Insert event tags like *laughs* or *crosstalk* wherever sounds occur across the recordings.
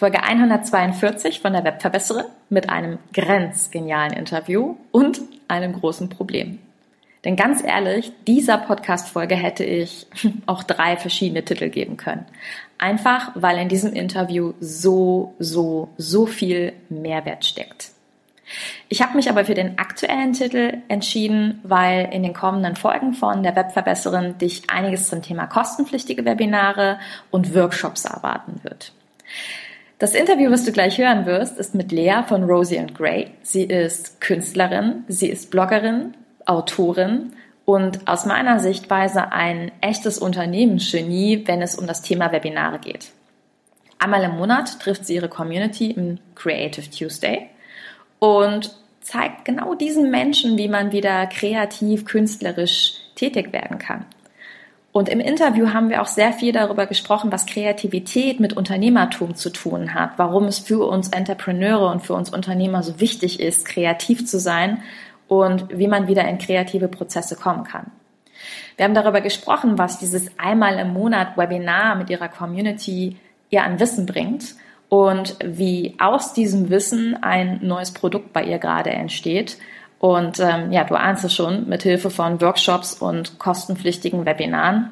Folge 142 von der Webverbesserin mit einem grenzgenialen Interview und einem großen Problem. Denn ganz ehrlich, dieser Podcast-Folge hätte ich *laughs* auch drei verschiedene Titel geben können. Einfach, weil in diesem Interview so, so, so viel Mehrwert steckt. Ich habe mich aber für den aktuellen Titel entschieden, weil in den kommenden Folgen von der Webverbesserin dich einiges zum Thema kostenpflichtige Webinare und Workshops erwarten wird. Das Interview, was du gleich hören wirst, ist mit Lea von Rosie and Gray. Sie ist Künstlerin, sie ist Bloggerin, Autorin und aus meiner Sichtweise ein echtes Unternehmensgenie, wenn es um das Thema Webinare geht. Einmal im Monat trifft sie ihre Community im Creative Tuesday und zeigt genau diesen Menschen, wie man wieder kreativ, künstlerisch tätig werden kann. Und im Interview haben wir auch sehr viel darüber gesprochen, was Kreativität mit Unternehmertum zu tun hat, warum es für uns Entrepreneure und für uns Unternehmer so wichtig ist, kreativ zu sein und wie man wieder in kreative Prozesse kommen kann. Wir haben darüber gesprochen, was dieses einmal im Monat Webinar mit ihrer Community ihr an Wissen bringt und wie aus diesem Wissen ein neues Produkt bei ihr gerade entsteht und ähm, ja, du ahnst es schon, mit Hilfe von Workshops und kostenpflichtigen Webinaren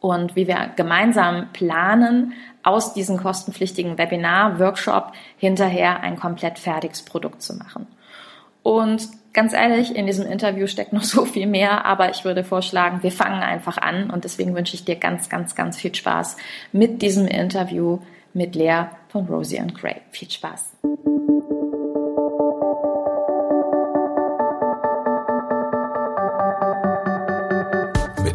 und wie wir gemeinsam planen, aus diesem kostenpflichtigen Webinar, Workshop hinterher ein komplett fertiges Produkt zu machen. Und ganz ehrlich, in diesem Interview steckt noch *laughs* so viel mehr, aber ich würde vorschlagen, wir fangen einfach an und deswegen wünsche ich dir ganz, ganz, ganz viel Spaß mit diesem Interview mit Lea von Rosie and Gray. Viel Spaß!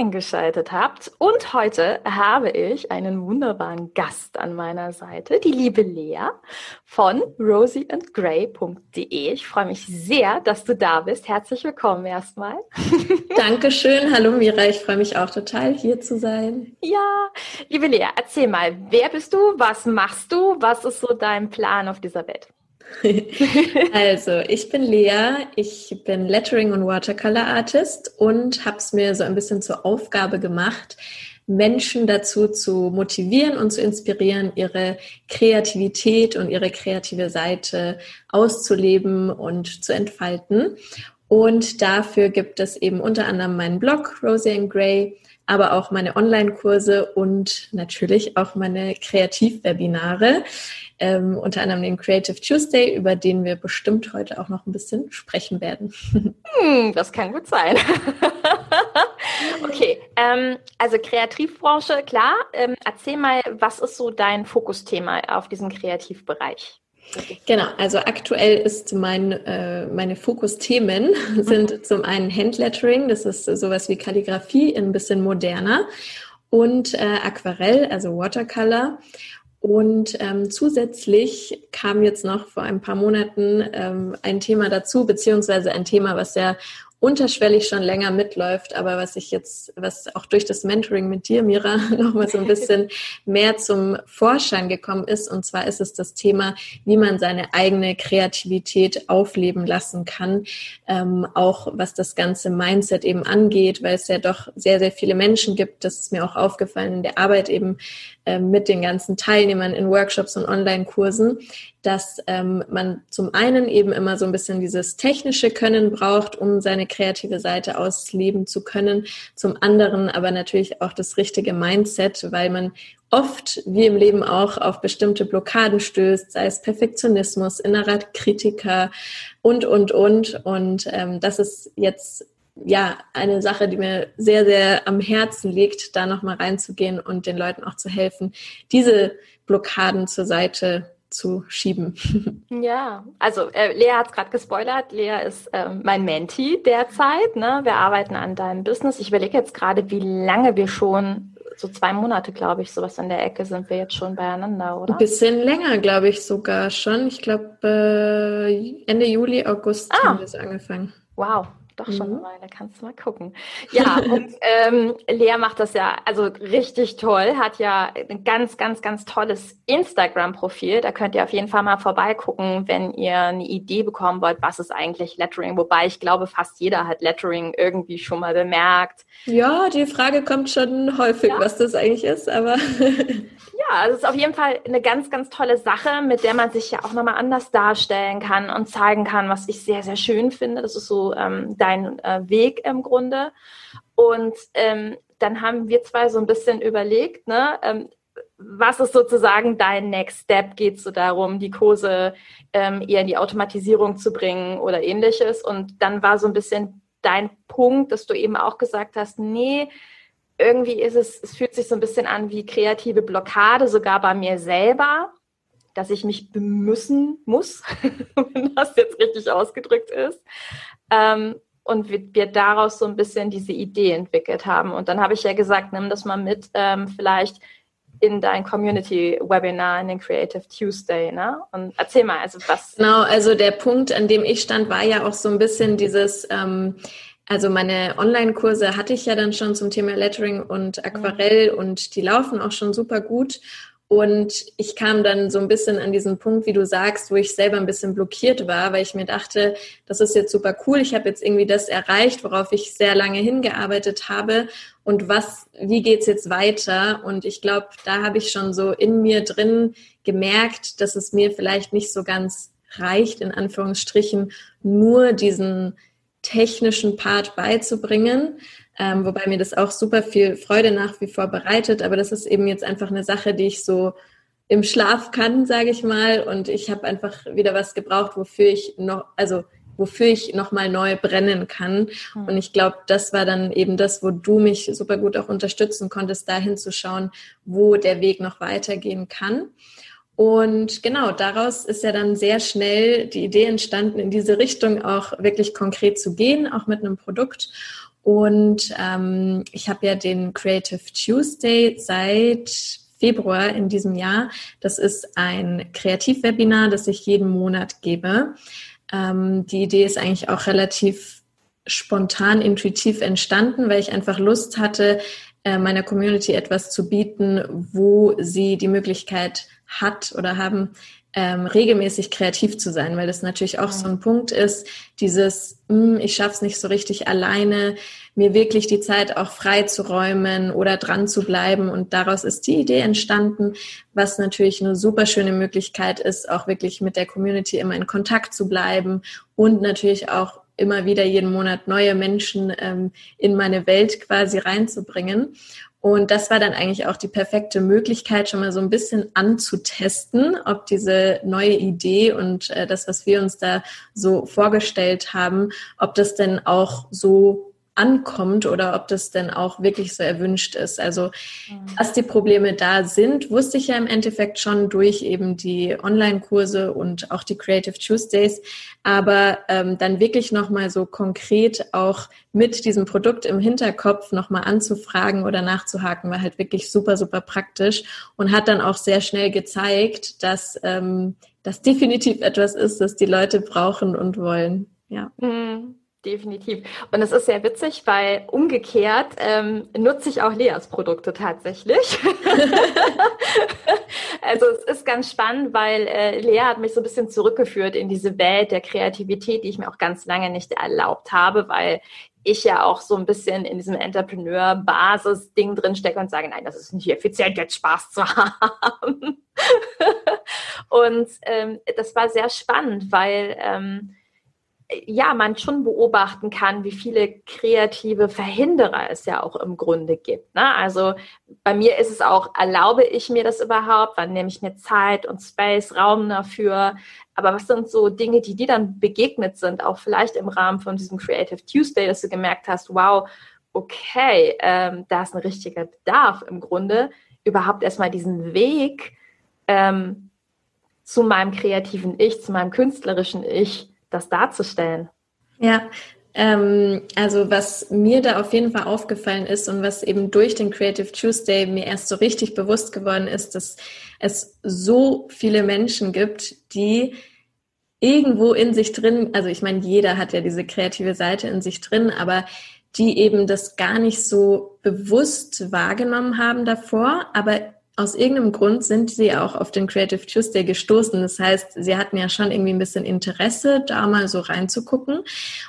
eingeschaltet habt. Und heute habe ich einen wunderbaren Gast an meiner Seite, die liebe Lea von rosieandgray.de. Ich freue mich sehr, dass du da bist. Herzlich willkommen erstmal. *laughs* Dankeschön. Hallo Mira, ich freue mich auch total, hier zu sein. Ja, liebe Lea, erzähl mal, wer bist du? Was machst du? Was ist so dein Plan auf dieser Welt? *laughs* also, ich bin Lea, ich bin Lettering und Watercolor Artist und habe es mir so ein bisschen zur Aufgabe gemacht, Menschen dazu zu motivieren und zu inspirieren, ihre Kreativität und ihre kreative Seite auszuleben und zu entfalten. Und dafür gibt es eben unter anderem meinen Blog Rosie and Gray, aber auch meine Online-Kurse und natürlich auch meine Kreativwebinare ähm, unter anderem den Creative Tuesday, über den wir bestimmt heute auch noch ein bisschen sprechen werden. *laughs* Hm, das kann gut sein. *laughs* okay, ähm, also Kreativbranche, klar. Ähm, erzähl mal, was ist so dein Fokusthema auf diesem Kreativbereich? Genau, also aktuell ist mein, äh, meine Fokusthemen *laughs* sind mhm. zum einen Handlettering, das ist sowas wie Kalligrafie, ein bisschen moderner und äh, Aquarell, also Watercolor und ähm, zusätzlich kam jetzt noch vor ein paar Monaten ähm, ein Thema dazu, beziehungsweise ein Thema, was sehr unterschwellig schon länger mitläuft, aber was ich jetzt, was auch durch das Mentoring mit dir, Mira, *laughs* nochmal so ein bisschen *laughs* mehr zum Vorschein gekommen ist. Und zwar ist es das Thema, wie man seine eigene Kreativität aufleben lassen kann, ähm, auch was das ganze Mindset eben angeht, weil es ja doch sehr, sehr viele Menschen gibt. Das ist mir auch aufgefallen in der Arbeit eben mit den ganzen Teilnehmern in Workshops und Online-Kursen, dass ähm, man zum einen eben immer so ein bisschen dieses technische Können braucht, um seine kreative Seite ausleben zu können, zum anderen aber natürlich auch das richtige Mindset, weil man oft, wie im Leben auch, auf bestimmte Blockaden stößt, sei es Perfektionismus, innerer Kritiker und, und, und. Und ähm, das ist jetzt ja eine Sache, die mir sehr, sehr am Herzen liegt, da nochmal reinzugehen und den Leuten auch zu helfen, diese Blockaden zur Seite zu schieben. *laughs* Ja, also äh, Lea hat es gerade gespoilert. Lea ist äh, mein Mentee derzeit. Ne? Wir arbeiten an deinem Business. Ich überlege jetzt gerade, wie lange wir schon so zwei Monate, glaube ich, sowas in der Ecke sind wir jetzt schon beieinander, oder? Ein bisschen länger, glaube ich sogar schon. Ich glaube, äh, Ende Juli, August ah. haben wir es angefangen. Wow, doch schon mhm. eine Weile, kannst du mal gucken. Ja, und *laughs* ähm, Lea macht das ja also richtig toll, hat ja ein ganz, ganz, ganz tolles Instagram-Profil. Da könnt ihr auf jeden Fall mal vorbeigucken, wenn ihr eine Idee bekommen wollt, was ist eigentlich Lettering. Wobei ich glaube, fast jeder hat Lettering irgendwie schon mal bemerkt. Ja, die Frage kommt schon häufig, ja. was das eigentlich ist, aber. *laughs* Ja, es ist auf jeden Fall eine ganz, ganz tolle Sache, mit der man sich ja auch nochmal anders darstellen kann und zeigen kann, was ich sehr, sehr schön finde. Das ist so ähm, dein äh, Weg im Grunde. Und ähm, dann haben wir zwei so ein bisschen überlegt, ne, ähm, was ist sozusagen dein Next Step? Geht es so darum, die Kurse ähm, eher in die Automatisierung zu bringen oder ähnliches? Und dann war so ein bisschen dein Punkt, dass du eben auch gesagt hast, nee, irgendwie ist es, es fühlt sich so ein bisschen an wie kreative Blockade, sogar bei mir selber, dass ich mich bemüssen muss, *laughs* wenn das jetzt richtig ausgedrückt ist. Ähm, und wir, wir, daraus so ein bisschen diese Idee entwickelt haben. Und dann habe ich ja gesagt, nimm das mal mit, ähm, vielleicht in dein Community-Webinar, in den Creative Tuesday, ne? Und erzähl mal, also was. Genau, also der Punkt, an dem ich stand, war ja auch so ein bisschen dieses, ähm, also meine Online-Kurse hatte ich ja dann schon zum Thema Lettering und Aquarell und die laufen auch schon super gut. Und ich kam dann so ein bisschen an diesen Punkt, wie du sagst, wo ich selber ein bisschen blockiert war, weil ich mir dachte, das ist jetzt super cool. Ich habe jetzt irgendwie das erreicht, worauf ich sehr lange hingearbeitet habe. Und was, wie geht's jetzt weiter? Und ich glaube, da habe ich schon so in mir drin gemerkt, dass es mir vielleicht nicht so ganz reicht, in Anführungsstrichen, nur diesen technischen Part beizubringen, ähm, wobei mir das auch super viel Freude nach wie vor bereitet. Aber das ist eben jetzt einfach eine Sache, die ich so im Schlaf kann, sage ich mal. Und ich habe einfach wieder was gebraucht, wofür ich noch, also wofür ich nochmal neu brennen kann. Mhm. Und ich glaube, das war dann eben das, wo du mich super gut auch unterstützen konntest, dahin zu schauen, wo der Weg noch weitergehen kann. Und genau, daraus ist ja dann sehr schnell die Idee entstanden, in diese Richtung auch wirklich konkret zu gehen, auch mit einem Produkt. Und ähm, ich habe ja den Creative Tuesday seit Februar in diesem Jahr. Das ist ein Kreativwebinar, das ich jeden Monat gebe. Ähm, die Idee ist eigentlich auch relativ spontan, intuitiv entstanden, weil ich einfach Lust hatte, äh, meiner Community etwas zu bieten, wo sie die Möglichkeit hat oder haben, ähm, regelmäßig kreativ zu sein, weil das natürlich auch so ein Punkt ist, dieses, mh, hm, ich schaff's nicht so richtig alleine, mir wirklich die Zeit auch frei zu räumen oder dran zu bleiben. Und daraus ist die Idee entstanden, was natürlich eine super schöne Möglichkeit ist, auch wirklich mit der Community immer in Kontakt zu bleiben und natürlich auch immer wieder jeden Monat neue Menschen ähm, in meine Welt quasi reinzubringen. Und das war dann eigentlich auch die perfekte Möglichkeit, schon mal so ein bisschen anzutesten, ob diese neue Idee und äh, das, was wir uns da so vorgestellt haben, ob das denn auch so ankommt oder ob das denn auch wirklich so erwünscht ist. Also, mhm. dass die Probleme da sind, wusste ich ja im Endeffekt schon durch eben die Online-Kurse und auch die Creative Tuesdays. Aber ähm, dann wirklich nochmal so konkret auch mit diesem Produkt im Hinterkopf nochmal anzufragen oder nachzuhaken, war halt wirklich super, super praktisch und hat dann auch sehr schnell gezeigt, dass ähm, das definitiv etwas ist, das die Leute brauchen und wollen. Ja. Mhm. Definitiv. Und es ist sehr witzig, weil umgekehrt ähm, nutze ich auch Leas Produkte tatsächlich. *laughs* also es ist ganz spannend, weil äh, Lea hat mich so ein bisschen zurückgeführt in diese Welt der Kreativität, die ich mir auch ganz lange nicht erlaubt habe, weil ich ja auch so ein bisschen in diesem Entrepreneur-Basis-Ding drin stecke und sage, nein, das ist nicht effizient, jetzt Spaß zu *laughs* haben. und ähm, das war sehr spannend, weil ähm, ja, man schon beobachten kann, wie viele kreative Verhinderer es ja auch im Grunde gibt. Ne? Also bei mir ist es auch, erlaube ich mir das überhaupt? Wann nehme ich mir Zeit und Space, Raum dafür? Aber was sind so Dinge, die dir dann begegnet sind, auch vielleicht im Rahmen von diesem Creative Tuesday, dass du gemerkt hast, wow, okay, ähm, da ist ein richtiger Bedarf im Grunde, überhaupt erstmal diesen Weg ähm, zu meinem kreativen Ich, zu meinem künstlerischen Ich das darzustellen. Ja, Ähm, also was mir da auf jeden Fall aufgefallen ist und was eben durch den Creative Tuesday mir erst so richtig bewusst geworden ist, dass es so viele Menschen gibt, die irgendwo in sich drin, also ich meine, jeder hat ja diese kreative Seite in sich drin, aber die eben das gar nicht so bewusst wahrgenommen haben davor, aber aus irgendeinem Grund sind sie auch auf den Creative Tuesday gestoßen. Das heißt, sie hatten ja schon irgendwie ein bisschen Interesse, da mal so reinzugucken.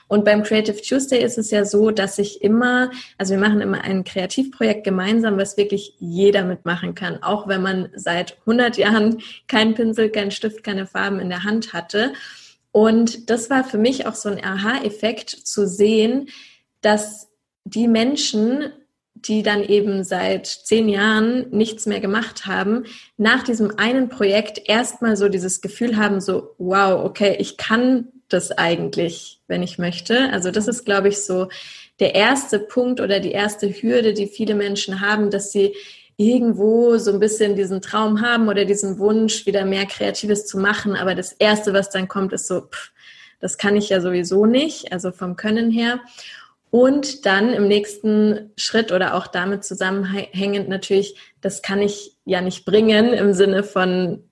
Und beim Creative Tuesday ist es ja so, dass ich immer, also wir machen immer ein Kreativprojekt gemeinsam, was wirklich jeder mitmachen kann, auch wenn man seit 100 Jahren keinen Pinsel, keinen Stift, keine Farben in der Hand hatte. Und das war für mich auch so ein Aha-Effekt zu sehen, dass die Menschen, die dann eben seit zehn Jahren nichts mehr gemacht haben, nach diesem einen Projekt erstmal so dieses Gefühl haben, so, wow, okay, ich kann das eigentlich, wenn ich möchte. Also das ist, glaube ich, so der erste Punkt oder die erste Hürde, die viele Menschen haben, dass sie irgendwo so ein bisschen diesen Traum haben oder diesen Wunsch, wieder mehr Kreatives zu machen. Aber das Erste, was dann kommt, ist so, pff, das kann ich ja sowieso nicht, also vom Können her. Und dann im nächsten Schritt oder auch damit zusammenhängend natürlich, das kann ich ja nicht bringen im Sinne von,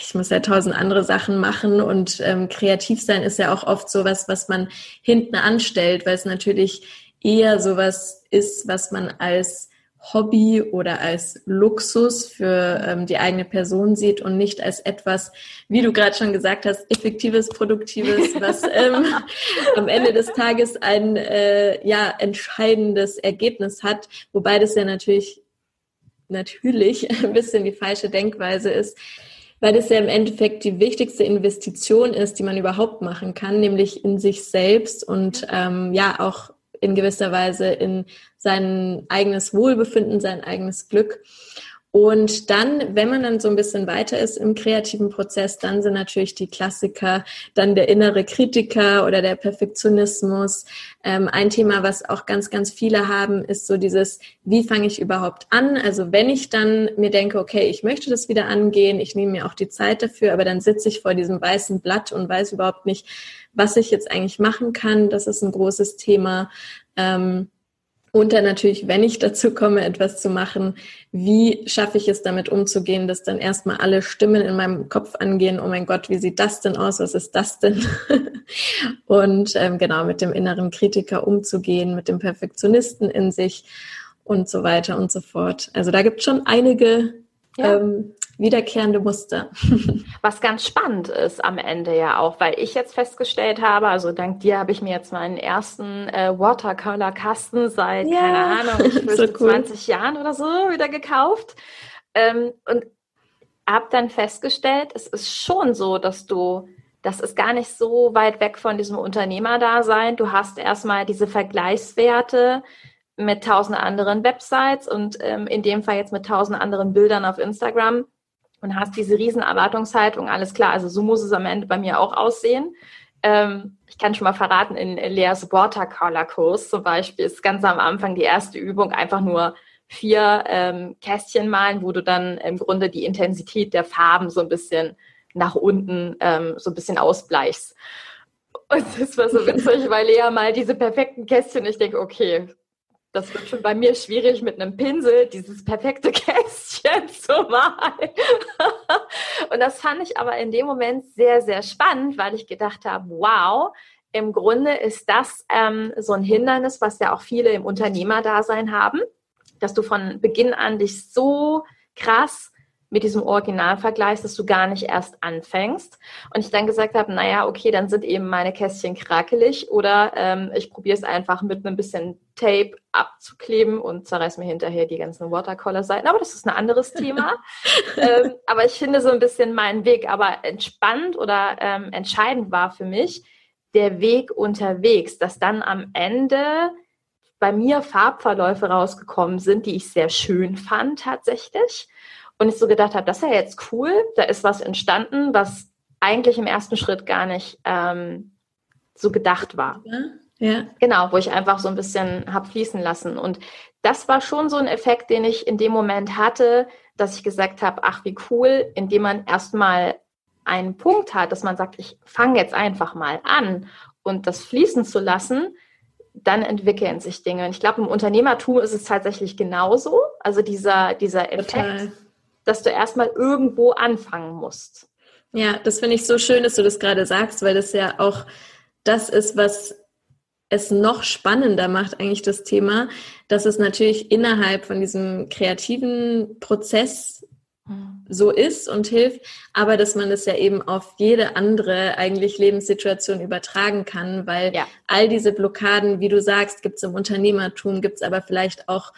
ich muss ja tausend andere Sachen machen und ähm, kreativ sein ist ja auch oft sowas, was man hinten anstellt, weil es natürlich eher sowas ist, was man als Hobby oder als Luxus für ähm, die eigene Person sieht und nicht als etwas, wie du gerade schon gesagt hast, effektives, produktives, was *laughs* ähm, am Ende des Tages ein äh, ja entscheidendes Ergebnis hat, wobei das ja natürlich natürlich *laughs* ein bisschen die falsche Denkweise ist, weil das ja im Endeffekt die wichtigste Investition ist, die man überhaupt machen kann, nämlich in sich selbst und ähm, ja auch in gewisser Weise in sein eigenes Wohlbefinden, sein eigenes Glück. Und dann, wenn man dann so ein bisschen weiter ist im kreativen Prozess, dann sind natürlich die Klassiker, dann der innere Kritiker oder der Perfektionismus. Ähm, ein Thema, was auch ganz, ganz viele haben, ist so dieses, wie fange ich überhaupt an? Also wenn ich dann mir denke, okay, ich möchte das wieder angehen, ich nehme mir auch die Zeit dafür, aber dann sitze ich vor diesem weißen Blatt und weiß überhaupt nicht, was ich jetzt eigentlich machen kann. Das ist ein großes Thema. Ähm, und dann natürlich, wenn ich dazu komme, etwas zu machen, wie schaffe ich es damit umzugehen, dass dann erstmal alle Stimmen in meinem Kopf angehen, oh mein Gott, wie sieht das denn aus, was ist das denn? *laughs* und ähm, genau, mit dem inneren Kritiker umzugehen, mit dem Perfektionisten in sich und so weiter und so fort. Also da gibt es schon einige ja. ähm, wiederkehrende Muster. *laughs* Was ganz spannend ist am Ende ja auch, weil ich jetzt festgestellt habe, also dank dir habe ich mir jetzt meinen ersten äh, Watercolor-Kasten seit, ja, keine Ahnung, ich *laughs* so cool. 20 Jahren oder so wieder gekauft. Ähm, und habe dann festgestellt, es ist schon so, dass du das ist gar nicht so weit weg von diesem Unternehmerdasein. Du hast erstmal diese Vergleichswerte, mit tausend anderen Websites und ähm, in dem Fall jetzt mit tausend anderen Bildern auf Instagram und hast diese riesen Erwartungshaltung, alles klar, also so muss es am Ende bei mir auch aussehen. Ähm, ich kann schon mal verraten, in Leas Watercolor-Kurs zum Beispiel ist ganz am Anfang die erste Übung einfach nur vier ähm, Kästchen malen, wo du dann im Grunde die Intensität der Farben so ein bisschen nach unten ähm, so ein bisschen ausbleichst. Und das war so witzig, weil Lea mal diese perfekten Kästchen, ich denke, okay, das wird schon bei mir schwierig, mit einem Pinsel dieses perfekte *laughs* Kästchen zu malen. und das fand ich aber in dem Moment sehr, sehr spannend, weil ich gedacht habe, wow, im Grunde ist das ähm, so ein Hindernis, was ja auch viele im Unternehmerdasein haben, dass du von Beginn an dich so krass mit diesem Original vergleichst, dass du gar nicht erst anfängst. Und ich dann gesagt habe, naja, okay, dann sind eben meine Kästchen krakelig oder ähm, ich probiere es einfach mit einem bisschen Tape abzukleben und zerreiß mir hinterher die ganzen Watercolor-Seiten. Aber das ist ein anderes Thema. *laughs* ähm, aber ich finde so ein bisschen meinen Weg. Aber entspannt oder ähm, entscheidend war für mich der Weg unterwegs, dass dann am Ende bei mir Farbverläufe rausgekommen sind, die ich sehr schön fand tatsächlich und ich so gedacht habe, das ist ja jetzt cool, da ist was entstanden, was eigentlich im ersten Schritt gar nicht ähm, so gedacht war. Ja. Ja. Genau, wo ich einfach so ein bisschen habe fließen lassen. Und das war schon so ein Effekt, den ich in dem Moment hatte, dass ich gesagt habe, ach wie cool, indem man erstmal einen Punkt hat, dass man sagt, ich fange jetzt einfach mal an und das fließen zu lassen, dann entwickeln sich Dinge. Und ich glaube, im Unternehmertum ist es tatsächlich genauso. Also dieser, dieser Effekt, Total. Dass du erstmal irgendwo anfangen musst. Ja, das finde ich so schön, dass du das gerade sagst, weil das ja auch das ist, was es noch spannender macht, eigentlich das Thema, dass es natürlich innerhalb von diesem kreativen Prozess so ist und hilft, aber dass man es ja eben auf jede andere eigentlich Lebenssituation übertragen kann, weil ja. all diese Blockaden, wie du sagst, gibt es im Unternehmertum, gibt es aber vielleicht auch,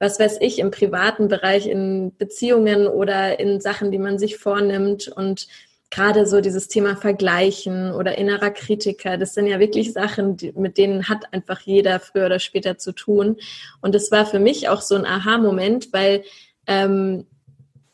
was weiß ich, im privaten Bereich, in Beziehungen oder in Sachen, die man sich vornimmt und gerade so dieses Thema Vergleichen oder innerer Kritiker, das sind ja wirklich Sachen, die, mit denen hat einfach jeder früher oder später zu tun. Und es war für mich auch so ein Aha-Moment, weil ähm,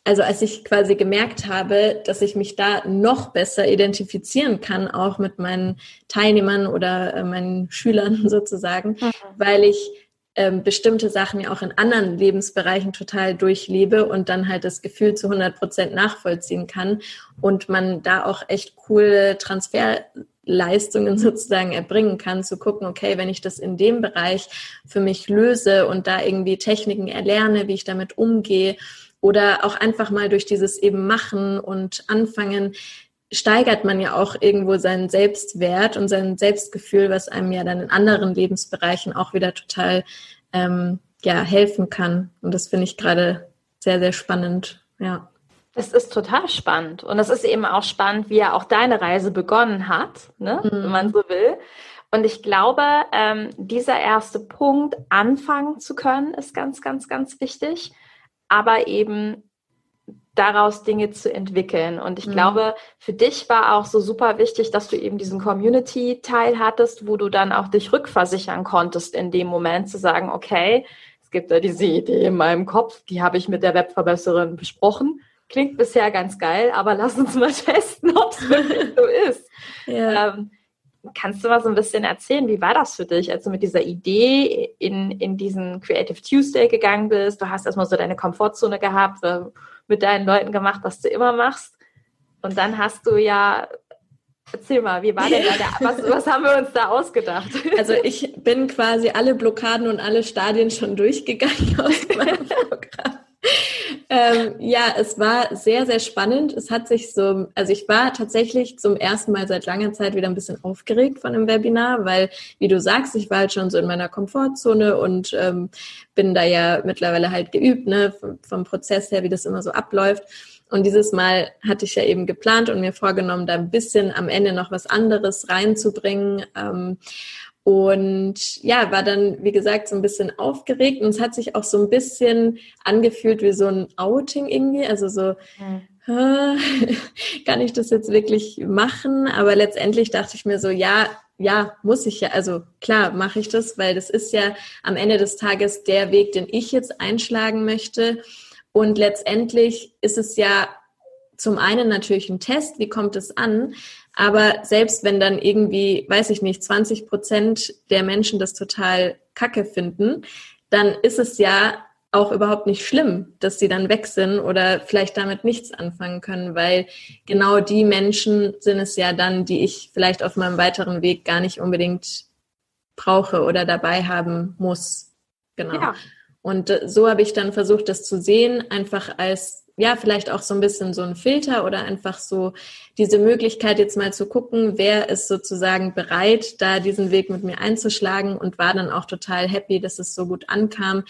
also als ich quasi gemerkt habe, dass ich mich da noch besser identifizieren kann, auch mit meinen Teilnehmern oder äh, meinen Schülern *laughs* sozusagen, mhm. weil ich ähm, bestimmte Sachen ja auch in anderen Lebensbereichen total durchlebe und dann halt das Gefühl zu 100 Prozent nachvollziehen kann und man da auch echt coole Transferleistungen *laughs* sozusagen erbringen kann, zu gucken, okay, wenn ich das in dem Bereich für mich löse und da irgendwie Techniken erlerne, wie ich damit umgehe oder auch einfach mal durch dieses eben Machen und Anfangen steigert man ja auch irgendwo seinen Selbstwert und sein Selbstgefühl, was einem ja dann in anderen Lebensbereichen auch wieder total ähm, ja, helfen kann. Und das finde ich gerade sehr, sehr spannend. Ja. Es ist total spannend. Und es ist eben auch spannend, wie ja auch deine Reise begonnen hat, ne? Mhm. wenn man so will. Und ich glaube, ähm, dieser erste Punkt, anfangen zu können, ist ganz, ganz, ganz wichtig. Aber eben daraus Dinge zu entwickeln. Und ich mhm. glaube, für dich war auch so super wichtig, dass du eben diesen Community-Teil hattest, wo du dann auch dich rückversichern konntest in dem Moment, zu sagen, okay, es gibt da diese Idee in meinem Kopf, die habe ich mit der Webverbesserin besprochen. Klingt bisher ganz geil, aber lass uns mal *laughs* testen, ob es wirklich so ist. *laughs* Ja. Ähm, kannst du mal so ein bisschen erzählen, wie war das für dich, als du mit dieser Idee in, in diesen Creative Tuesday gegangen bist? Du hast erstmal so deine Komfortzone gehabt, mit deinen Leuten gemacht, was du immer machst. Und dann hast du ja, erzähl mal, wie war denn da der, was, *laughs* was haben wir uns da ausgedacht? Also ich bin quasi alle Blockaden und alle Stadien schon durchgegangen *laughs* aus meinem Programm. Ähm, ja, es war sehr, sehr spannend. Es hat sich so, also ich war tatsächlich zum ersten Mal seit langer Zeit wieder ein bisschen aufgeregt von dem Webinar, weil, wie du sagst, ich war halt schon so in meiner Komfortzone und ähm, bin da ja mittlerweile halt geübt, ne, vom, vom Prozess her, wie das immer so abläuft. Und dieses Mal hatte ich ja eben geplant und mir vorgenommen, da ein bisschen am Ende noch was anderes reinzubringen. Ähm, und ja, war dann, wie gesagt, so ein bisschen aufgeregt und es hat sich auch so ein bisschen angefühlt wie so ein Outing irgendwie. Also so, mhm. *laughs* kann ich das jetzt wirklich machen? Aber letztendlich dachte ich mir so, ja, ja, muss ich ja, also klar mache ich das, weil das ist ja am Ende des Tages der Weg, den ich jetzt einschlagen möchte. Und letztendlich ist es ja zum einen natürlich ein Test, wie kommt es an, aber selbst wenn dann irgendwie, weiß ich nicht, 20 Prozent der Menschen das total kacke finden, dann ist es ja auch überhaupt nicht schlimm, dass sie dann weg sind oder vielleicht damit nichts anfangen können, weil genau die Menschen sind es ja dann, die ich vielleicht auf meinem weiteren Weg gar nicht unbedingt brauche oder dabei haben muss. Genau. Ja. Und äh, so habe ich dann versucht, das zu sehen, einfach als ja, vielleicht auch so ein bisschen so ein Filter oder einfach so diese Möglichkeit jetzt mal zu gucken, wer ist sozusagen bereit, da diesen Weg mit mir einzuschlagen und war dann auch total happy, dass es so gut ankam.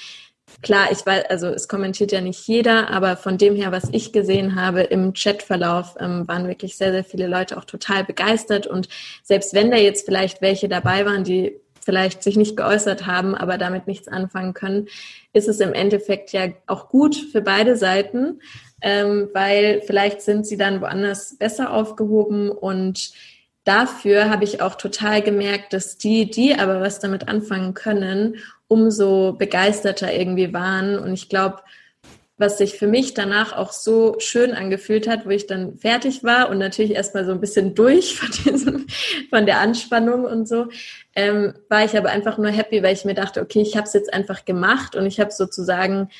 Klar, ich weiß, also es kommentiert ja nicht jeder, aber von dem her, was ich gesehen habe im Chatverlauf, ähm, waren wirklich sehr, sehr viele Leute auch total begeistert. Und selbst wenn da jetzt vielleicht welche dabei waren, die vielleicht sich nicht geäußert haben, aber damit nichts anfangen können, ist es im Endeffekt ja auch gut für beide Seiten, ähm, weil vielleicht sind sie dann woanders besser aufgehoben. Und dafür habe ich auch total gemerkt, dass die, die aber was damit anfangen können, umso begeisterter irgendwie waren. Und ich glaube, was sich für mich danach auch so schön angefühlt hat, wo ich dann fertig war und natürlich erstmal so ein bisschen durch von, diesem, von der Anspannung und so, ähm, war ich aber einfach nur happy, weil ich mir dachte, okay, ich habe es jetzt einfach gemacht und ich habe sozusagen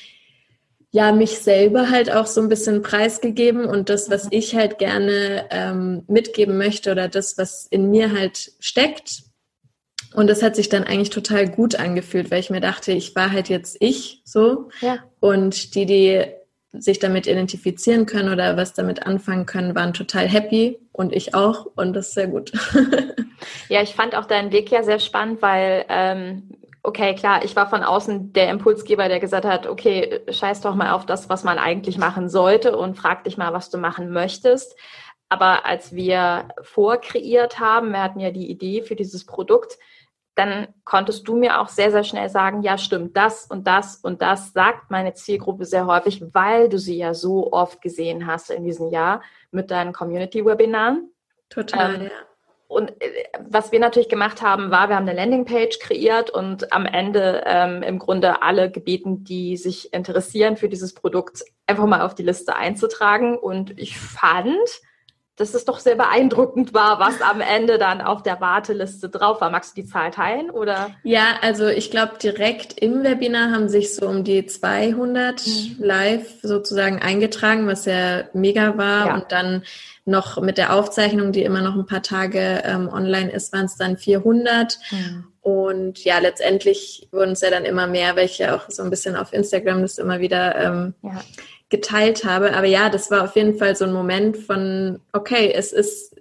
ja mich selber halt auch so ein bisschen preisgegeben und das, was ich halt gerne ähm, mitgeben möchte oder das, was in mir halt steckt, Und das hat sich dann eigentlich total gut angefühlt, weil ich mir dachte, ich war halt jetzt ich so. Ja. Und die, die sich damit identifizieren können oder was damit anfangen können, waren total happy und ich auch und das ist sehr gut. *laughs* ja, ich fand auch deinen Weg ja sehr spannend, weil ähm, okay, klar, ich war von außen der Impulsgeber, der gesagt hat, okay, scheiß doch mal auf das, was man eigentlich machen sollte und frag dich mal, was du machen möchtest. Aber als wir vorkreiert haben, wir hatten ja die Idee für dieses Produkt, dann konntest du mir auch sehr, sehr schnell sagen, ja, stimmt, das und das und das sagt meine Zielgruppe sehr häufig, weil du sie ja so oft gesehen hast in diesem Jahr mit deinen Community-Webinaren. Total, ähm, ja. Und äh, was wir natürlich gemacht haben, war, wir haben eine Landingpage kreiert und am Ende ähm, im Grunde alle gebeten, die sich interessieren für dieses Produkt, einfach mal auf die Liste einzutragen. Und ich fand, dass es doch sehr beeindruckend war, was am Ende dann auf der Warteliste drauf war. Magst du die Zahl teilen oder? Ja, also ich glaube direkt im Webinar haben sich so um die 200 mhm. live sozusagen eingetragen, was ja mega war ja. und dann noch mit der Aufzeichnung, die immer noch ein paar Tage ähm, online ist, waren es dann 400. Mhm. Und ja, letztendlich wurden es ja dann immer mehr, weil ich ja auch so ein bisschen auf Instagram das immer wieder ähm, ja geteilt habe. Aber ja, das war auf jeden Fall so ein Moment von, okay, es ist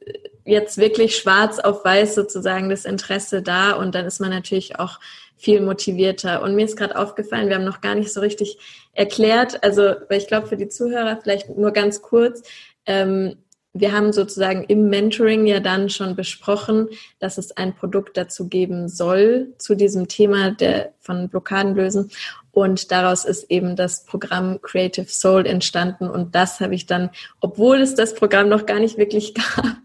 jetzt wirklich schwarz auf weiß sozusagen das Interesse da und dann ist man natürlich auch viel motivierter. Und mir ist gerade aufgefallen, wir haben noch gar nicht so richtig erklärt, also weil ich glaube für die Zuhörer vielleicht nur ganz kurz, ähm, wir haben sozusagen im Mentoring ja dann schon besprochen, dass es ein Produkt dazu geben soll zu diesem Thema der von Blockaden lösen. Und daraus ist eben das Programm Creative Soul entstanden. Und das habe ich dann, obwohl es das Programm noch gar nicht wirklich *laughs* gab,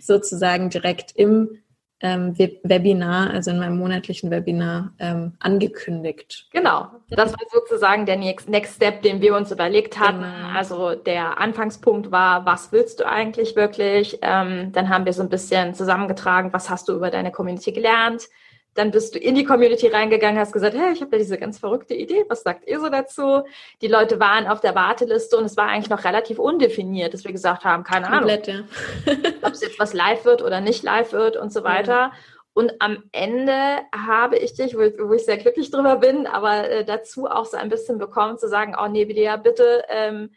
sozusagen direkt im ähm, Webinar, also in meinem monatlichen Webinar, ähm, angekündigt. Genau, das war sozusagen der Next, Next Step, den wir uns überlegt hatten. Genau. Also der Anfangspunkt war, was willst du eigentlich wirklich? Ähm, dann haben wir so ein bisschen zusammengetragen, was hast du über deine Community gelernt? Dann bist du in die Community reingegangen, hast gesagt, hey, ich habe da diese ganz verrückte Idee, was sagt ihr so dazu? Die Leute waren auf der Warteliste und es war eigentlich noch relativ undefiniert, dass wir gesagt haben, keine Komplett, Ahnung, ja. *laughs* ob es jetzt was live wird oder nicht live wird und so weiter. Ja. Und am Ende habe ich dich, wo, wo ich sehr glücklich drüber bin, aber äh, dazu auch so ein bisschen bekommen zu sagen, oh nee, Vidya, bitte ähm,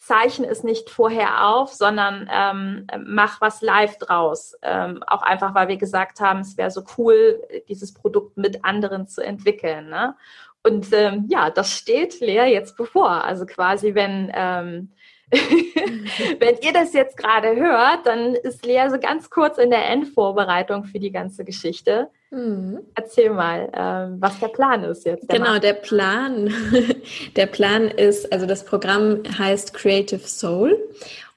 zeichne es nicht vorher auf, sondern ähm, mach was live draus. Ähm, auch einfach, weil wir gesagt haben, es wäre so cool, dieses Produkt mit anderen zu entwickeln. Ne? Und ähm, ja, das steht Lea jetzt bevor. Also quasi, wenn ähm, *laughs* *laughs* Wenn ihr das jetzt gerade hört, dann ist Lea so ganz kurz in der Endvorbereitung für die ganze Geschichte. Mhm. Erzähl mal, ähm, was der Plan ist jetzt. Der genau, Mann. der Plan. *laughs* Der Plan ist, also das Programm heißt Creative Soul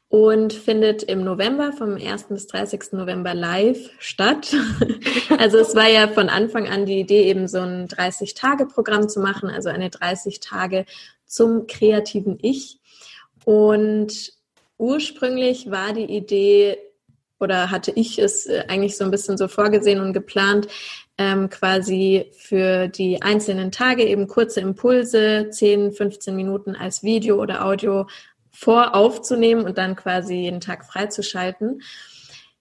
und findet im November vom 1. bis 30. November live statt. Also es war ja von Anfang an die Idee, eben so ein 30-Tage-Programm zu machen, also eine 30 Tage zum kreativen Ich. Und ursprünglich war die Idee oder hatte ich es äh, eigentlich so ein bisschen so vorgesehen und geplant, ähm, quasi für die einzelnen Tage eben kurze Impulse, 10, 15 Minuten als Video oder Audio voraufzunehmen und dann quasi jeden Tag freizuschalten.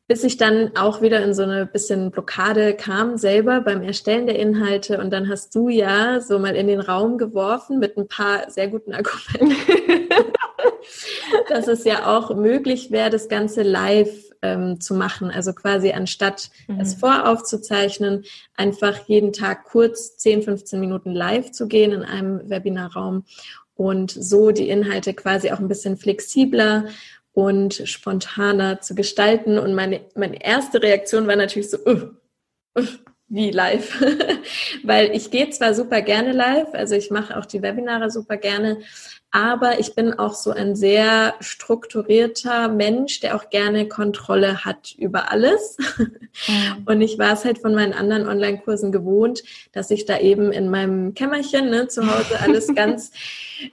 Bis ich dann auch wieder in so eine bisschen Blockade kam, selber beim Erstellen der Inhalte. Und dann hast du ja so mal in den Raum geworfen mit ein paar sehr guten Argumenten. *laughs* dass es ja auch möglich wäre, das Ganze live ähm, zu machen. Also quasi anstatt mhm. es voraufzuzeichnen, einfach jeden Tag kurz 10, 15 Minuten live zu gehen in einem Webinarraum und so die Inhalte quasi auch ein bisschen flexibler und spontaner zu gestalten. Und meine, meine erste Reaktion war natürlich so, uh, uh, wie live, *laughs* weil ich gehe zwar super gerne live, also ich mache auch die Webinare super gerne, aber ich bin auch so ein sehr strukturierter Mensch, der auch gerne Kontrolle hat über alles. Mhm. *laughs* Und ich war es halt von meinen anderen Online-Kursen gewohnt, dass ich da eben in meinem Kämmerchen ne, zu Hause alles *laughs* ganz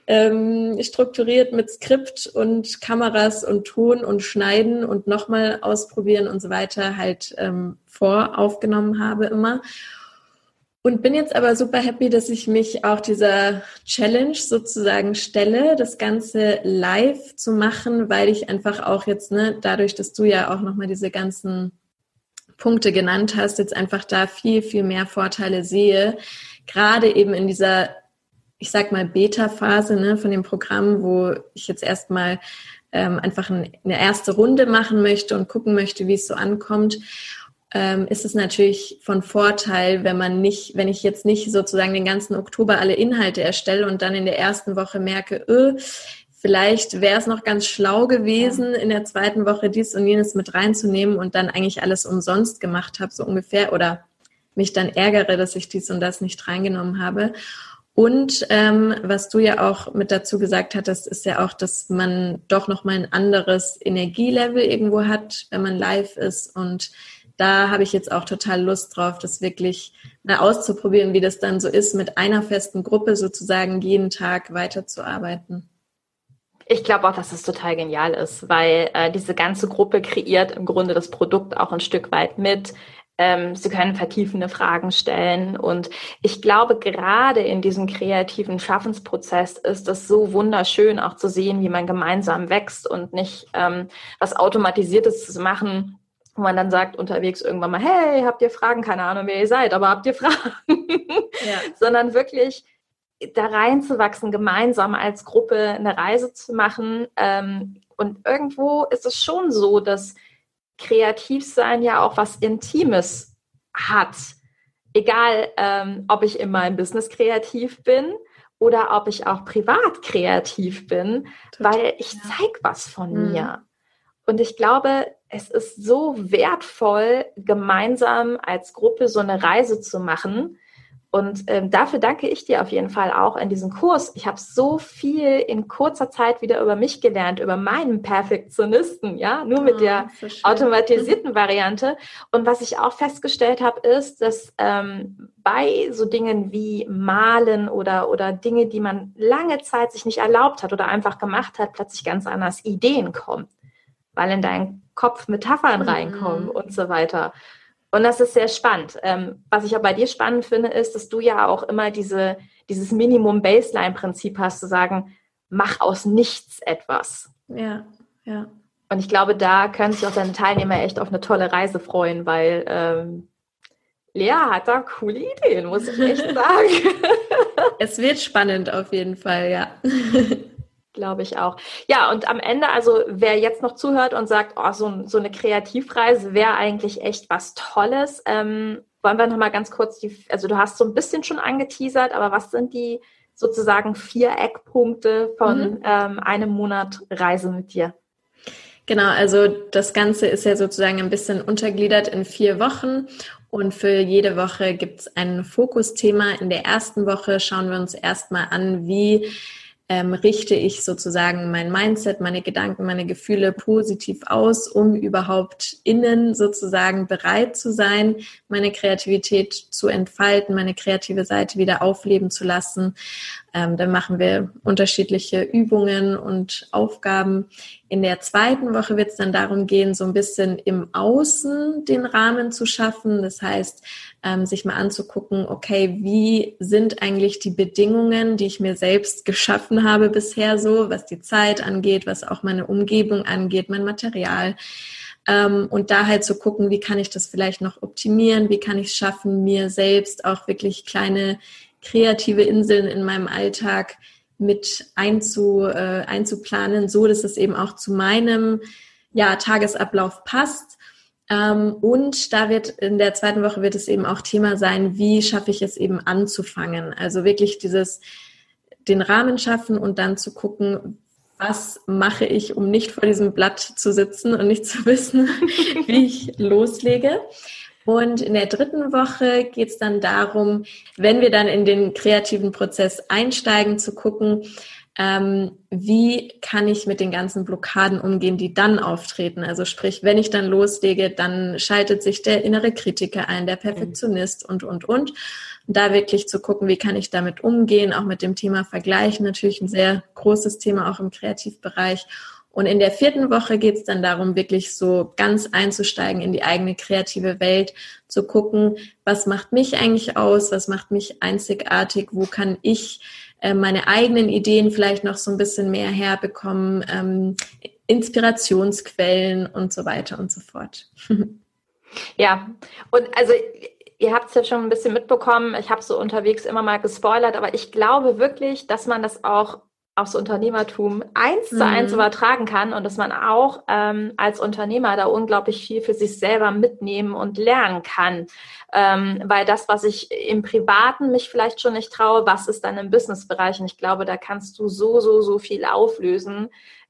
ähm, strukturiert mit Skript und Kameras und Ton und Schneiden und nochmal ausprobieren und so weiter halt ähm, voraufgenommen habe immer. Und bin jetzt aber super happy, dass ich mich auch dieser Challenge sozusagen stelle, das Ganze live zu machen, weil ich einfach auch jetzt, ne, dadurch, dass du ja auch nochmal diese ganzen Punkte genannt hast, jetzt einfach da viel, viel mehr Vorteile sehe. Gerade eben in dieser, ich sag mal, Beta-Phase ne, von dem Programm, wo ich jetzt erstmal ähm, einfach eine erste Runde machen möchte und gucken möchte, wie es so ankommt ähm, ist es natürlich von Vorteil, wenn man nicht, wenn ich jetzt nicht sozusagen den ganzen Oktober alle Inhalte erstelle und dann in der ersten Woche merke, öh, vielleicht wäre es noch ganz schlau gewesen, in der zweiten Woche dies und jenes mit reinzunehmen und dann eigentlich alles umsonst gemacht habe, so ungefähr, oder mich dann ärgere, dass ich dies und das nicht reingenommen habe. Und ähm, was du ja auch mit dazu gesagt hattest, ist ja auch, dass man doch noch mal ein anderes Energielevel irgendwo hat, wenn man live ist und da habe ich jetzt auch total Lust drauf, das wirklich mal auszuprobieren, wie das dann so ist, mit einer festen Gruppe sozusagen jeden Tag weiterzuarbeiten. Ich glaube auch, dass es total genial ist, weil äh, diese ganze Gruppe kreiert im Grunde das Produkt auch ein Stück weit mit. Ähm, sie können vertiefende Fragen stellen. Und ich glaube, gerade in diesem kreativen Schaffensprozess ist es so wunderschön, auch zu sehen, wie man gemeinsam wächst und nicht ähm, was Automatisiertes zu machen, wo man dann sagt unterwegs irgendwann mal, hey, habt ihr Fragen? Keine Ahnung, wer ihr seid, aber habt ihr Fragen? *laughs* Ja. Sondern wirklich da reinzuwachsen, gemeinsam als Gruppe eine Reise zu machen. Ähm, und irgendwo ist es schon so, dass Kreativsein ja auch was Intimes hat. Egal, ähm, ob ich in meinem Business kreativ bin oder ob ich auch privat kreativ bin, Total, weil ich ja. zeige was von mhm. mir. Und ich glaube, es ist so wertvoll, gemeinsam als Gruppe so eine Reise zu machen. Und ähm, dafür danke ich dir auf jeden Fall auch in diesem Kurs. Ich habe so viel in kurzer Zeit wieder über mich gelernt, über meinen Perfektionisten, ja, nur mit oh, der automatisierten Variante. Und was ich auch festgestellt habe, ist, dass ähm, bei so Dingen wie Malen oder, oder Dinge, die man lange Zeit sich nicht erlaubt hat oder einfach gemacht hat, plötzlich ganz anders Ideen kommen weil in deinen Kopf Metaphern mhm. reinkommen und so weiter. Und das ist sehr spannend. Ähm, was ich auch bei dir spannend finde, ist, dass du ja auch immer diese, dieses Minimum-Baseline-Prinzip hast, zu sagen, mach aus nichts etwas. Ja, ja. Und ich glaube, da können sich auch deine Teilnehmer echt auf eine tolle Reise freuen, weil ähm, Lea hat da coole Ideen, muss ich echt *laughs* sagen. es wird spannend auf jeden Fall, ja. *laughs* Glaube ich auch. Ja, und am Ende, also wer jetzt noch zuhört und sagt, oh, so, so eine Kreativreise wäre eigentlich echt was Tolles, ähm, wollen wir nochmal ganz kurz die, also du hast so ein bisschen schon angeteasert, aber was sind die sozusagen vier Eckpunkte von mhm. ähm, einem Monat Reise mit dir? Genau, also das Ganze ist ja sozusagen ein bisschen untergliedert in vier Wochen und für jede Woche gibt es ein Fokusthema. In der ersten Woche schauen wir uns erstmal an, wie ähm, richte ich sozusagen mein Mindset, meine Gedanken, meine Gefühle positiv aus, um überhaupt innen sozusagen bereit zu sein, meine Kreativität zu entfalten, meine kreative Seite wieder aufleben zu lassen. Ähm, dann machen wir unterschiedliche Übungen und Aufgaben. In der zweiten Woche wird es dann darum gehen, so ein bisschen im Außen den Rahmen zu schaffen. Das heißt, ähm, sich mal anzugucken, okay, wie sind eigentlich die Bedingungen, die ich mir selbst geschaffen habe bisher so, was die Zeit angeht, was auch meine Umgebung angeht, mein Material. Ähm, und da halt zu gucken, wie kann ich das vielleicht noch optimieren, wie kann ich es schaffen, mir selbst auch wirklich kleine kreative Inseln in meinem Alltag mit einzu, äh, einzuplanen, so dass es eben auch zu meinem ja, Tagesablauf passt ähm, und da wird in der zweiten Woche wird es eben auch Thema sein, wie schaffe ich es eben anzufangen. Also wirklich dieses, den Rahmen schaffen und dann zu gucken, was mache ich, um nicht vor diesem Blatt zu sitzen und nicht zu wissen, *laughs* wie ich loslege. Und in der dritten Woche geht es dann darum, wenn wir dann in den kreativen Prozess einsteigen, zu gucken, ähm, wie kann ich mit den ganzen Blockaden umgehen, die dann auftreten. Also sprich, wenn ich dann loslege, dann schaltet sich der innere Kritiker ein, der Perfektionist und, und, und. Und da wirklich zu gucken, wie kann ich damit umgehen, auch mit dem Thema Vergleichen, natürlich ein sehr großes Thema auch im Kreativbereich. Und in der vierten Woche geht es dann darum, wirklich so ganz einzusteigen in die eigene kreative Welt, zu gucken, was macht mich eigentlich aus, was macht mich einzigartig, wo kann ich äh, meine eigenen Ideen vielleicht noch so ein bisschen mehr herbekommen, ähm, Inspirationsquellen und so weiter und so fort. *laughs* Ja, und also ihr habt es ja schon ein bisschen mitbekommen, ich habe so unterwegs immer mal gespoilert, aber ich glaube wirklich, dass man das auch aufs Unternehmertum eins mhm. zu eins mhm. übertragen kann und dass man auch ähm, als Unternehmer da unglaublich viel für sich selber mitnehmen und lernen kann. Ähm, weil das, was ich im Privaten mich vielleicht schon nicht traue, was ist dann im Businessbereich? Und ich glaube, da kannst du so, so, so viel auflösen.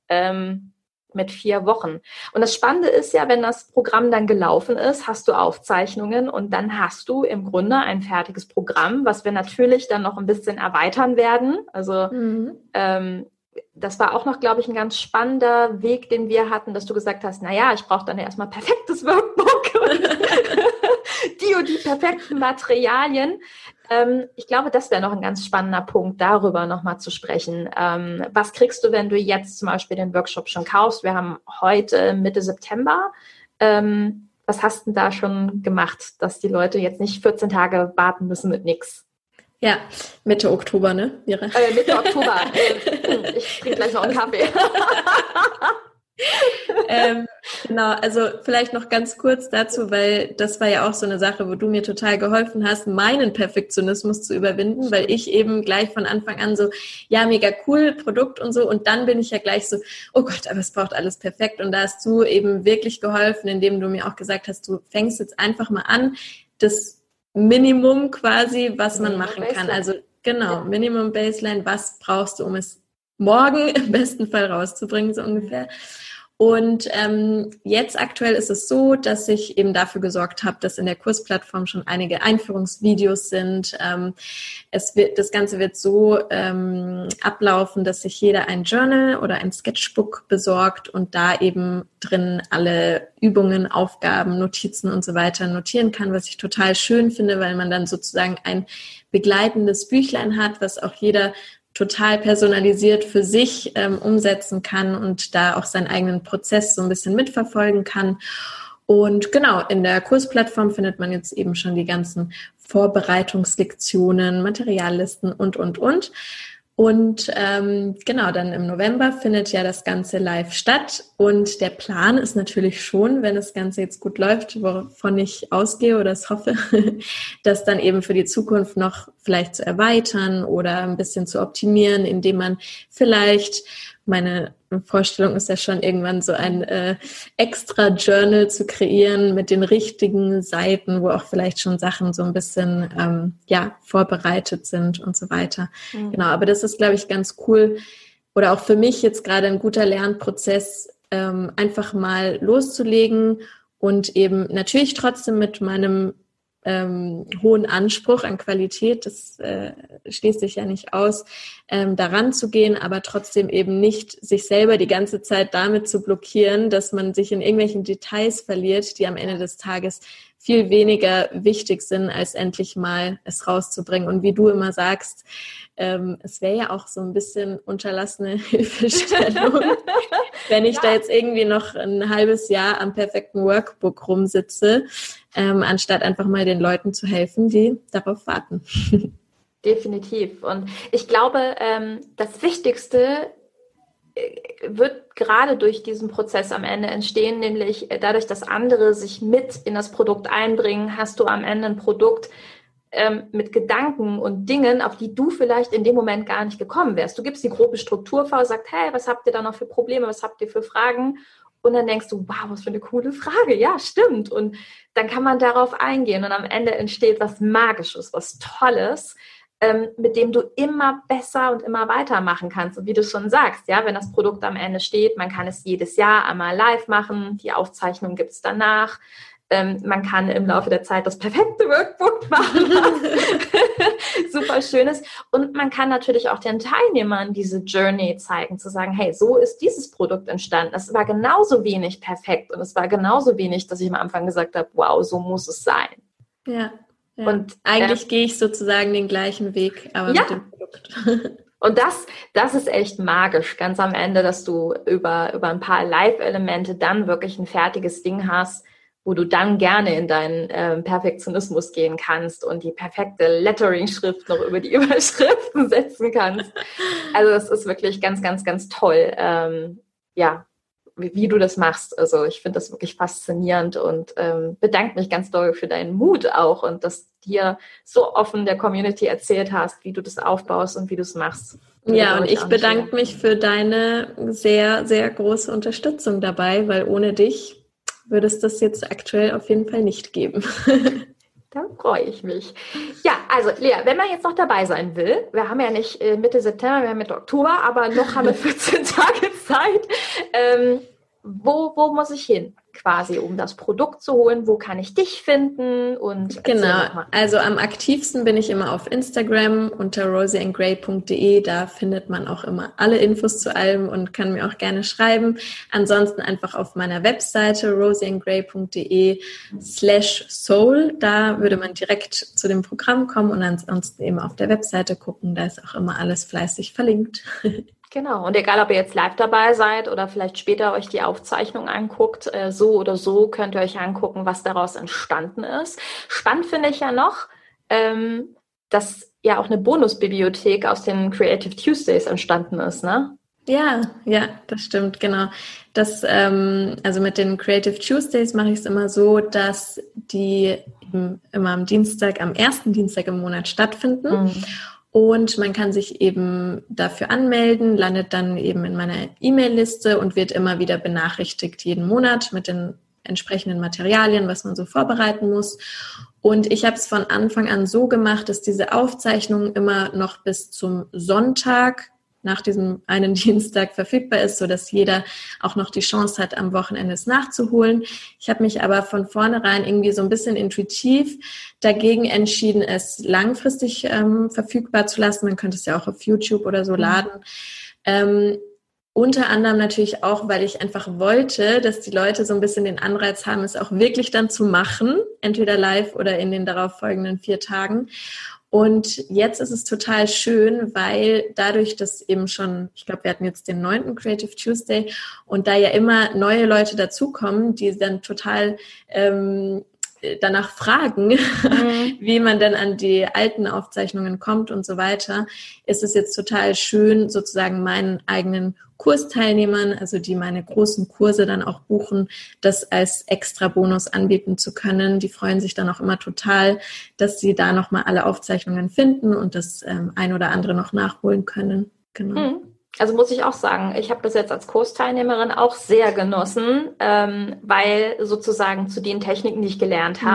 Ähm, mit vier Wochen. Und das Spannende ist ja, wenn das Programm dann gelaufen ist, hast du Aufzeichnungen und dann hast du im Grunde ein fertiges Programm, was wir natürlich dann noch ein bisschen erweitern werden. Also mhm. ähm, das war auch noch, glaube ich, ein ganz spannender Weg, den wir hatten, dass du gesagt hast, na ja, ich brauche dann erstmal perfektes Workbook *laughs* die perfekten Materialien. Ähm, ich glaube, das wäre noch ein ganz spannender Punkt, darüber nochmal zu sprechen. Ähm, was kriegst du, wenn du jetzt zum Beispiel den Workshop schon kaufst? Wir haben heute Mitte September. Ähm, was hast du da schon gemacht, dass die Leute jetzt nicht 14 Tage warten müssen mit nichts? Ja, Mitte Oktober, ne? Äh, Mitte Oktober. *laughs* Ich trinke gleich noch einen Kaffee. *laughs* ähm, genau, also vielleicht noch ganz kurz dazu, weil das war ja auch so eine Sache, wo du mir total geholfen hast, meinen Perfektionismus zu überwinden, weil ich eben gleich von Anfang an so, ja, mega cool, Produkt und so, und dann bin ich ja gleich so, oh Gott, aber es braucht alles perfekt. Und da hast du eben wirklich geholfen, indem du mir auch gesagt hast, du fängst jetzt einfach mal an, das Minimum quasi, was man machen kann. Also genau, Minimum Baseline, was brauchst du, um es morgen *laughs* im besten Fall rauszubringen, so ungefähr. Und ähm, jetzt aktuell ist es so, dass ich eben dafür gesorgt habe, dass in der Kursplattform schon einige Einführungsvideos sind. Ähm, es wird, das Ganze wird so ähm, ablaufen, dass sich jeder ein Journal oder ein Sketchbook besorgt und da eben drin alle Übungen, Aufgaben, Notizen und so weiter notieren kann, was ich total schön finde, weil man dann sozusagen ein begleitendes Büchlein hat, was auch jeder total personalisiert für sich ähm, umsetzen kann und da auch seinen eigenen Prozess so ein bisschen mitverfolgen kann. Und genau, in der Kursplattform findet man jetzt eben schon die ganzen Vorbereitungslektionen, Materiallisten und, und, und. Und ähm, genau, dann im November findet ja das Ganze live statt. Und der Plan ist natürlich schon, wenn das Ganze jetzt gut läuft, wovon ich ausgehe oder es hoffe, *laughs* das dann eben für die Zukunft noch vielleicht zu erweitern oder ein bisschen zu optimieren, indem man vielleicht meine Vorstellung ist ja schon irgendwann so ein äh, extra Journal zu kreieren mit den richtigen Seiten, wo auch vielleicht schon Sachen so ein bisschen ähm, ja vorbereitet sind und so weiter. Mhm. Genau, aber das ist glaube ich ganz cool oder auch für mich jetzt gerade ein guter Lernprozess, ähm, einfach mal loszulegen und eben natürlich trotzdem mit meinem ähm, hohen Anspruch an Qualität, das äh, schließt sich ja nicht aus, ähm, daran zu gehen, aber trotzdem eben nicht sich selber die ganze Zeit damit zu blockieren, dass man sich in irgendwelchen Details verliert, die am Ende des Tages viel weniger wichtig sind, als endlich mal es rauszubringen. Und wie du immer sagst, ähm, es wäre ja auch so ein bisschen unterlassene *laughs* Hilfestellung, wenn ich *laughs* ja. da jetzt irgendwie noch ein halbes Jahr am perfekten Workbook rumsitze, ähm, anstatt einfach mal den Leuten zu helfen, die darauf warten. *laughs* Definitiv. Und ich glaube, ähm, das Wichtigste äh, wird gerade durch diesen Prozess am Ende entstehen, nämlich äh, dadurch, dass andere sich mit in das Produkt einbringen, hast du am Ende ein Produkt, ähm, mit Gedanken und Dingen, auf die du vielleicht in dem Moment gar nicht gekommen wärst. Du gibst die grobe Struktur vor, sagst, hey, was habt ihr da noch für Probleme, was habt ihr für Fragen? Und dann denkst du, wow, was für eine coole Frage. Ja, stimmt. Und dann kann man darauf eingehen und am Ende entsteht was Magisches, was Tolles, ähm, mit dem du immer besser und immer weitermachen kannst. Und wie du schon sagst, ja, wenn das Produkt am Ende steht, man kann es jedes Jahr einmal live machen, die Aufzeichnung gibt es danach. Ähm, man kann im Laufe der Zeit das perfekte Workbook machen, *laughs* *laughs* super schönes. Und man kann natürlich auch den Teilnehmern diese Journey zeigen, zu sagen, hey, so ist dieses Produkt entstanden. Es war genauso wenig perfekt und es war genauso wenig, dass ich am Anfang gesagt habe, wow, so muss es sein. Ja. ja. Und eigentlich äh, gehe ich sozusagen den gleichen Weg, aber ja. mit dem Produkt. *laughs* Und das, das ist echt magisch, ganz am Ende, dass du über, über ein paar Live-Elemente dann wirklich ein fertiges Ding hast, wo du dann gerne in deinen ähm, Perfektionismus gehen kannst und die perfekte Lettering-Schrift noch über die *laughs* Überschriften setzen kannst. Also es ist wirklich ganz, ganz, ganz toll. Ähm, ja, wie, wie du das machst. Also ich finde das wirklich faszinierend und ähm, bedanke mich ganz doll für deinen Mut auch und dass dir so offen der Community erzählt hast, wie du das aufbaust und wie du es machst. Ja, und ich bedanke mich für deine sehr, sehr große Unterstützung dabei, weil ohne dich würde es das jetzt aktuell auf jeden Fall nicht geben. *laughs* Da freue ich mich. Ja, also Lea, wenn man jetzt noch dabei sein will, wir haben ja nicht äh, Mitte September, wir haben Mitte Oktober, aber noch haben wir *laughs* 14 Tage Zeit. Ähm, wo, wo muss ich hin? quasi, um das Produkt zu holen? Wo kann ich dich finden? Und genau, also am aktivsten bin ich immer auf Instagram unter rosieandgray.de. Da findet man auch immer alle Infos zu allem und kann mir auch gerne schreiben. Ansonsten einfach auf meiner Webseite rosieandgray.de slash soul. Da würde man direkt zu dem Programm kommen und ansonsten eben auf der Webseite gucken. Da ist auch immer alles fleißig verlinkt. *laughs* Genau. Und egal, ob ihr jetzt live dabei seid oder vielleicht später euch die Aufzeichnung anguckt, äh, so oder so könnt ihr euch angucken, was daraus entstanden ist. Spannend finde ich ja noch, ähm, dass ja auch eine Bonusbibliothek aus den Creative Tuesdays entstanden ist, ne? Ja, ja, das stimmt, genau. Das, ähm, also mit den Creative Tuesdays mache ich es immer so, dass die immer am Dienstag, am ersten Dienstag im Monat stattfinden. Mhm. Und man kann sich eben dafür anmelden, landet dann eben in meiner E-Mail-Liste und wird immer wieder benachrichtigt jeden Monat mit den entsprechenden Materialien, was man so vorbereiten muss. Und ich habe es von Anfang an so gemacht, dass diese Aufzeichnung immer noch bis zum Sonntag nach diesem einen *laughs* Dienstag verfügbar ist, so dass jeder auch noch die Chance hat, am Wochenende es nachzuholen. Ich habe mich aber von vornherein irgendwie so ein bisschen intuitiv dagegen entschieden, es langfristig ähm, verfügbar zu lassen. Man könnte es ja auch auf YouTube oder so mhm. laden. Ähm, unter anderem natürlich auch, weil ich einfach wollte, dass die Leute so ein bisschen den Anreiz haben, es auch wirklich dann zu machen, entweder live oder in den darauffolgenden vier Tagen. Und jetzt ist es total schön, weil dadurch, dass eben schon, ich glaube, wir hatten jetzt den neunten Creative Tuesday und da ja immer neue Leute dazukommen, die dann total ähm, danach fragen, mhm. *laughs* wie man denn an die alten Aufzeichnungen kommt und so weiter, ist es jetzt total schön, sozusagen meinen eigenen Kursteilnehmern, also die meine großen Kurse dann auch buchen, das als extra Bonus anbieten zu können. Die freuen sich dann auch immer total, dass sie da nochmal alle Aufzeichnungen finden und das ähm, ein oder andere noch nachholen können. Genau. Mhm. Also muss ich auch sagen, ich habe das jetzt als Kursteilnehmerin auch sehr genossen, ähm, weil sozusagen zu den Techniken, die ich gelernt mhm.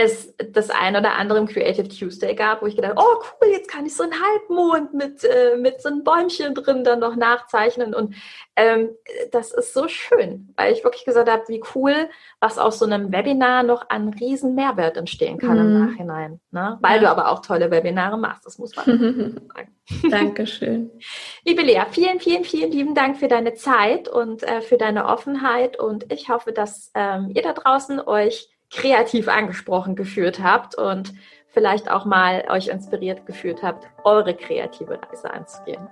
Es das ein oder andere im Creative Tuesday gab, wo ich gedacht, oh cool, jetzt kann ich so einen Halbmond mit, äh, mit so einem Bäumchen drin dann noch nachzeichnen. Und ähm, das ist so schön, weil ich wirklich gesagt habe, wie cool, was aus so einem Webinar noch an riesen Mehrwert entstehen kann mhm. im Nachhinein. Ne? Weil ja. du aber auch tolle Webinare machst, das muss man *laughs* sagen. Dankeschön. Liebe Lea, vielen, vielen, vielen lieben Dank für deine Zeit und äh, für deine Offenheit. Und ich hoffe, dass ähm, ihr da draußen euch kreativ angesprochen geführt habt und vielleicht auch mal euch inspiriert gefühlt habt, eure kreative Reise anzugehen.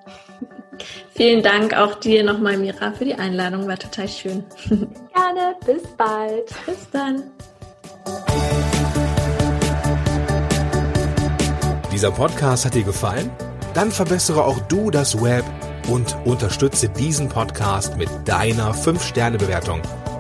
*laughs* Vielen Dank auch dir nochmal, Mira, für die Einladung. War total schön. *laughs* Gerne. Bis bald. Bis dann. Dieser Podcast hat dir gefallen? Dann verbessere auch du das Web und unterstütze diesen Podcast mit deiner 5-Sterne-Bewertung